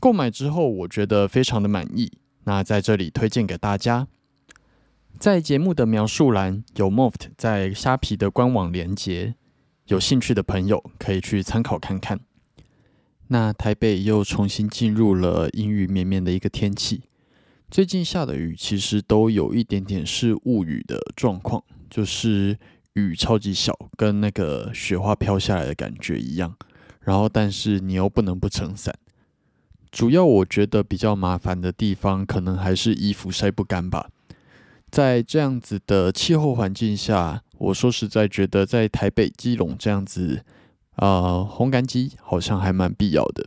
购买之后，我觉得非常的满意。那在这里推荐给大家，在节目的描述栏有 Moft 在虾皮的官网连接，有兴趣的朋友可以去参考看看。那台北又重新进入了阴雨绵绵的一个天气，最近下的雨其实都有一点点是雾雨的状况，就是雨超级小，跟那个雪花飘下来的感觉一样。然后，但是你又不能不撑伞。主要我觉得比较麻烦的地方，可能还是衣服晒不干吧。在这样子的气候环境下，我说实在觉得在台北、基隆这样子，呃，烘干机好像还蛮必要的。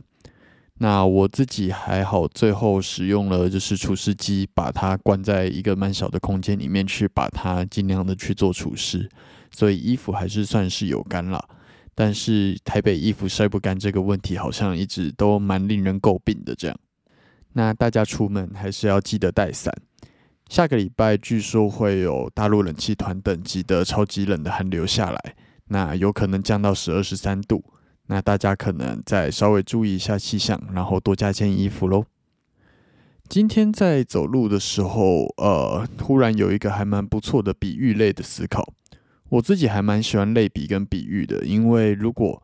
那我自己还好，最后使用了就是除湿机，把它关在一个蛮小的空间里面去，把它尽量的去做除湿，所以衣服还是算是有干了。但是台北衣服晒不干这个问题，好像一直都蛮令人诟病的。这样，那大家出门还是要记得带伞。下个礼拜据说会有大陆冷气团等级的超级冷的寒流下来，那有可能降到十二十三度。那大家可能再稍微注意一下气象，然后多加件衣服喽。今天在走路的时候，呃，突然有一个还蛮不错的比喻类的思考。我自己还蛮喜欢类比跟比喻的，因为如果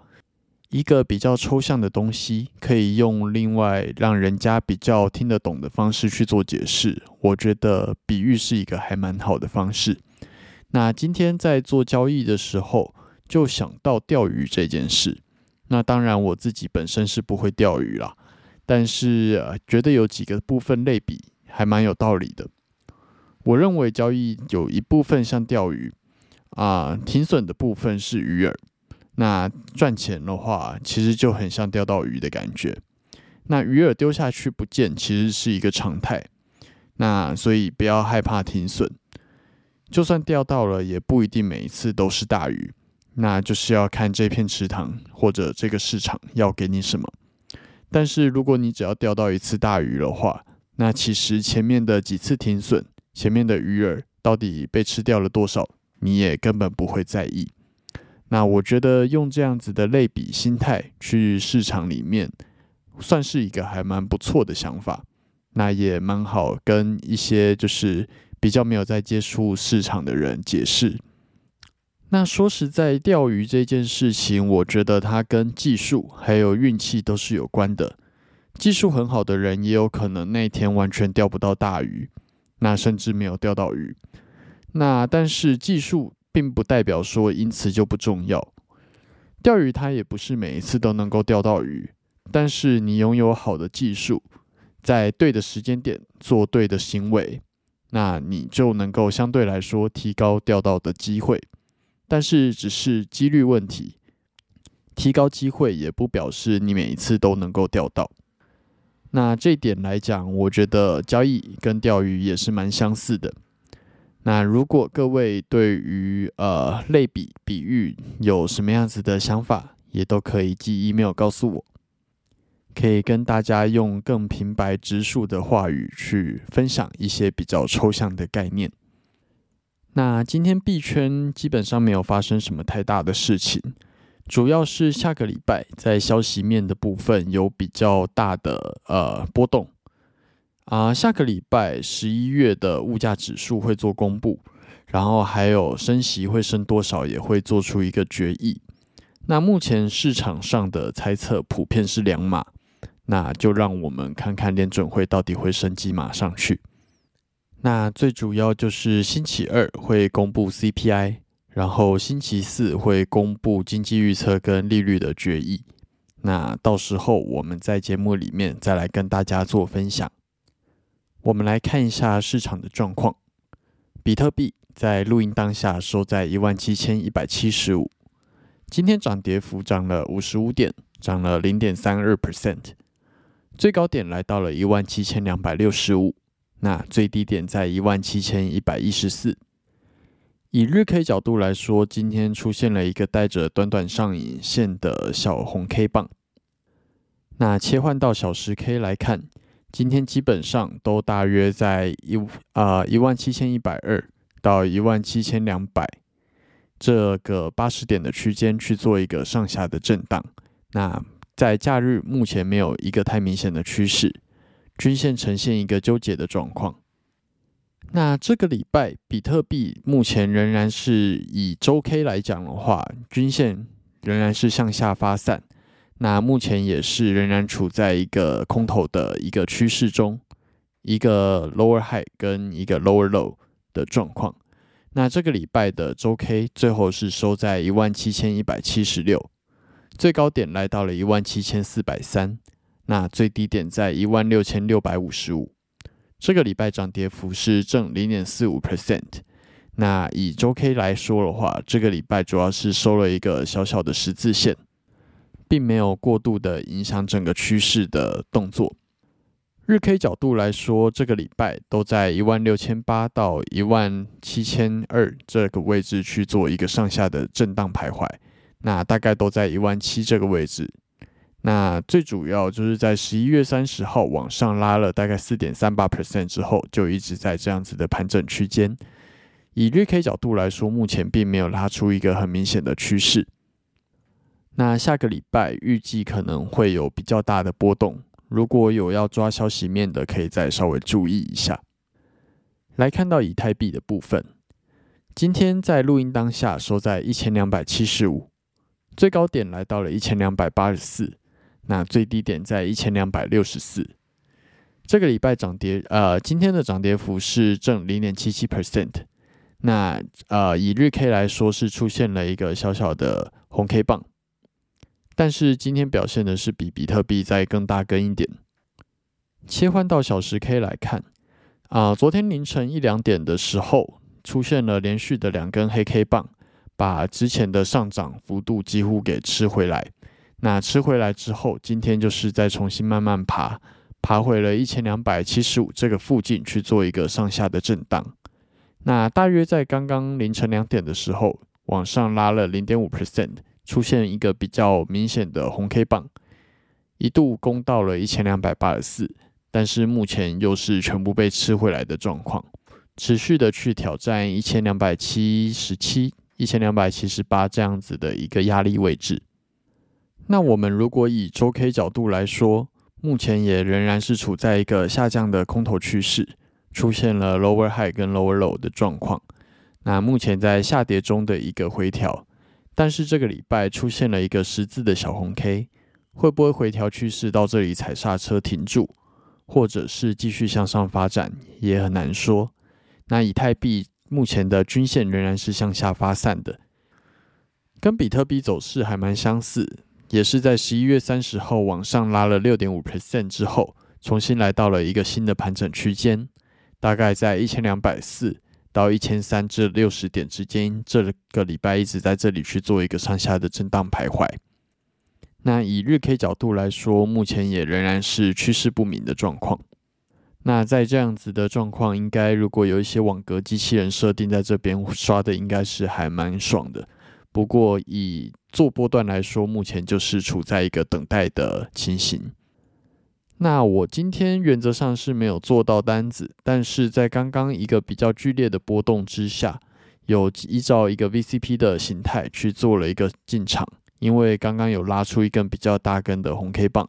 一个比较抽象的东西可以用另外让人家比较听得懂的方式去做解释，我觉得比喻是一个还蛮好的方式。那今天在做交易的时候，就想到钓鱼这件事。那当然我自己本身是不会钓鱼啦，但是觉得有几个部分类比还蛮有道理的。我认为交易有一部分像钓鱼。啊，停损的部分是鱼饵，那赚钱的话，其实就很像钓到鱼的感觉。那鱼饵丢下去不见，其实是一个常态。那所以不要害怕停损，就算钓到了，也不一定每一次都是大鱼。那就是要看这片池塘或者这个市场要给你什么。但是如果你只要钓到一次大鱼的话，那其实前面的几次停损，前面的鱼饵到底被吃掉了多少？你也根本不会在意。那我觉得用这样子的类比心态去市场里面，算是一个还蛮不错的想法。那也蛮好跟一些就是比较没有在接触市场的人解释。那说实在，钓鱼这件事情，我觉得它跟技术还有运气都是有关的。技术很好的人，也有可能那天完全钓不到大鱼，那甚至没有钓到鱼。那但是技术并不代表说因此就不重要。钓鱼它也不是每一次都能够钓到鱼，但是你拥有好的技术，在对的时间点做对的行为，那你就能够相对来说提高钓到的机会。但是只是几率问题，提高机会也不表示你每一次都能够钓到。那这点来讲，我觉得交易跟钓鱼也是蛮相似的。那如果各位对于呃类比比喻有什么样子的想法，也都可以寄 email 告诉我。可以跟大家用更平白直述的话语去分享一些比较抽象的概念。那今天币圈基本上没有发生什么太大的事情，主要是下个礼拜在消息面的部分有比较大的呃波动。啊，下个礼拜十一月的物价指数会做公布，然后还有升息会升多少也会做出一个决议。那目前市场上的猜测普遍是两码，那就让我们看看联准会到底会升几码上去。那最主要就是星期二会公布 CPI，然后星期四会公布经济预测跟利率的决议。那到时候我们在节目里面再来跟大家做分享。我们来看一下市场的状况。比特币在录音当下收在一万七千一百七十五，今天涨跌幅涨了五十五点，涨了零点三二 percent，最高点来到了一万七千两百六十五，那最低点在一万七千一百一十四。以日 K 角度来说，今天出现了一个带着短短上影线的小红 K 棒。那切换到小时 K 来看。今天基本上都大约在一啊一万七千一百二到一万七千两百这个八十点的区间去做一个上下的震荡。那在假日目前没有一个太明显的趋势，均线呈现一个纠结的状况。那这个礼拜比特币目前仍然是以周 K 来讲的话，均线仍然是向下发散。那目前也是仍然处在一个空头的一个趋势中，一个 lower high 跟一个 lower low 的状况。那这个礼拜的周 K 最后是收在一万七千一百七十六，最高点来到了一万七千四百三，那最低点在一万六千六百五十五。这个礼拜涨跌幅是正零点四五 percent。那以周 K 来说的话，这个礼拜主要是收了一个小小的十字线。并没有过度的影响整个趋势的动作。日 K 角度来说，这个礼拜都在一万六千八到一万七千二这个位置去做一个上下的震荡徘徊。那大概都在一万七这个位置。那最主要就是在十一月三十号往上拉了大概四点三八 percent 之后，就一直在这样子的盘整区间。以日 K 角度来说，目前并没有拉出一个很明显的趋势。那下个礼拜预计可能会有比较大的波动，如果有要抓消息面的，可以再稍微注意一下。来看到以太币的部分，今天在录音当下收在一千两百七十五，最高点来到了一千两百八十四，那最低点在一千两百六十四。这个礼拜涨跌，呃，今天的涨跌幅是正零点七七 percent。那呃，以日 K 来说是出现了一个小小的红 K 棒。但是今天表现的是比比特币再更大根一点。切换到小时 K 来看，啊，昨天凌晨一两点的时候出现了连续的两根黑 K 棒，把之前的上涨幅度几乎给吃回来。那吃回来之后，今天就是再重新慢慢爬，爬回了一千两百七十五这个附近去做一个上下的震荡。那大约在刚刚凌晨两点的时候，往上拉了零点五 percent。出现一个比较明显的红 K 棒，一度攻到了一千两百八十四，但是目前又是全部被吃回来的状况，持续的去挑战一千两百七十七、一千两百七十八这样子的一个压力位置。那我们如果以周 K 角度来说，目前也仍然是处在一个下降的空头趋势，出现了 lower high 跟 lower low 的状况。那目前在下跌中的一个回调。但是这个礼拜出现了一个十字的小红 K，会不会回调趋势到这里踩刹车停住，或者是继续向上发展，也很难说。那以太币目前的均线仍然是向下发散的，跟比特币走势还蛮相似，也是在十一月三十号往上拉了六点五 percent 之后，重新来到了一个新的盘整区间，大概在一千两百四。到一千三至六十点之间，这个礼拜一直在这里去做一个上下的震荡徘徊。那以日 K 角度来说，目前也仍然是趋势不明的状况。那在这样子的状况，应该如果有一些网格机器人设定在这边刷的，应该是还蛮爽的。不过以做波段来说，目前就是处在一个等待的情形。那我今天原则上是没有做到单子，但是在刚刚一个比较剧烈的波动之下，有依照一个 VCP 的形态去做了一个进场，因为刚刚有拉出一根比较大根的红 K 棒，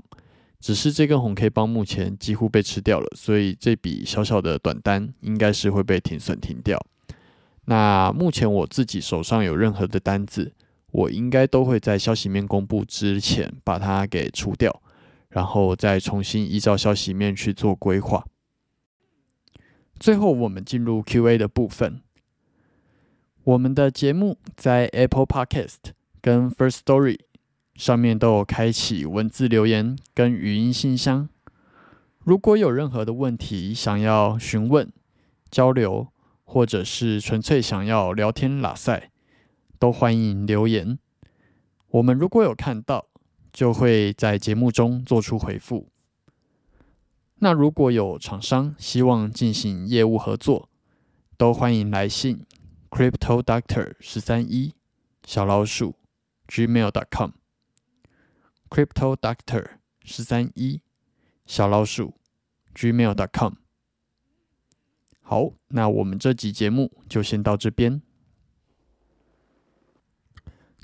只是这根红 K 棒目前几乎被吃掉了，所以这笔小小的短单应该是会被停损停掉。那目前我自己手上有任何的单子，我应该都会在消息面公布之前把它给出掉。然后再重新依照消息面去做规划。最后，我们进入 Q&A 的部分。我们的节目在 Apple Podcast 跟 First Story 上面都有开启文字留言跟语音信箱。如果有任何的问题想要询问、交流，或者是纯粹想要聊天拉塞，都欢迎留言。我们如果有看到。就会在节目中做出回复。那如果有厂商希望进行业务合作，都欢迎来信 crypto doctor 十三一小老鼠 gmail.com crypto doctor 十三一小老鼠 gmail.com。好，那我们这集节目就先到这边。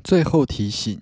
最后提醒。